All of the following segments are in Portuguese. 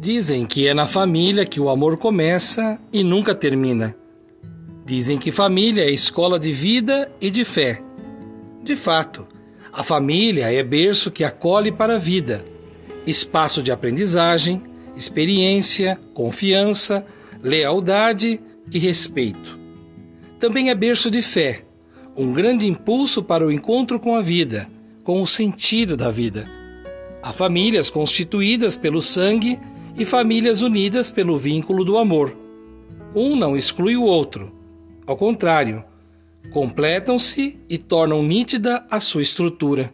Dizem que é na família que o amor começa e nunca termina. Dizem que família é escola de vida e de fé. De fato, a família é berço que acolhe para a vida, espaço de aprendizagem, experiência, confiança, lealdade e respeito. Também é berço de fé, um grande impulso para o encontro com a vida, com o sentido da vida. Há famílias constituídas pelo sangue e famílias unidas pelo vínculo do amor. Um não exclui o outro. Ao contrário, completam-se e tornam nítida a sua estrutura.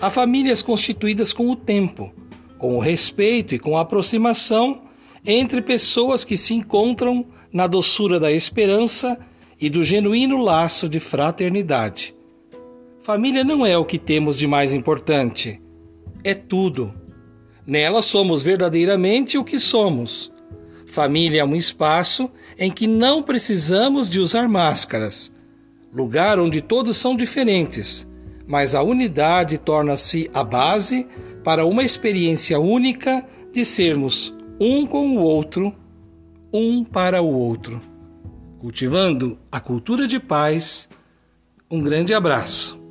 Há famílias constituídas com o tempo, com o respeito e com a aproximação entre pessoas que se encontram na doçura da esperança e do genuíno laço de fraternidade. Família não é o que temos de mais importante, é tudo Nela somos verdadeiramente o que somos. Família é um espaço em que não precisamos de usar máscaras, lugar onde todos são diferentes, mas a unidade torna-se a base para uma experiência única de sermos um com o outro, um para o outro. Cultivando a cultura de paz, um grande abraço.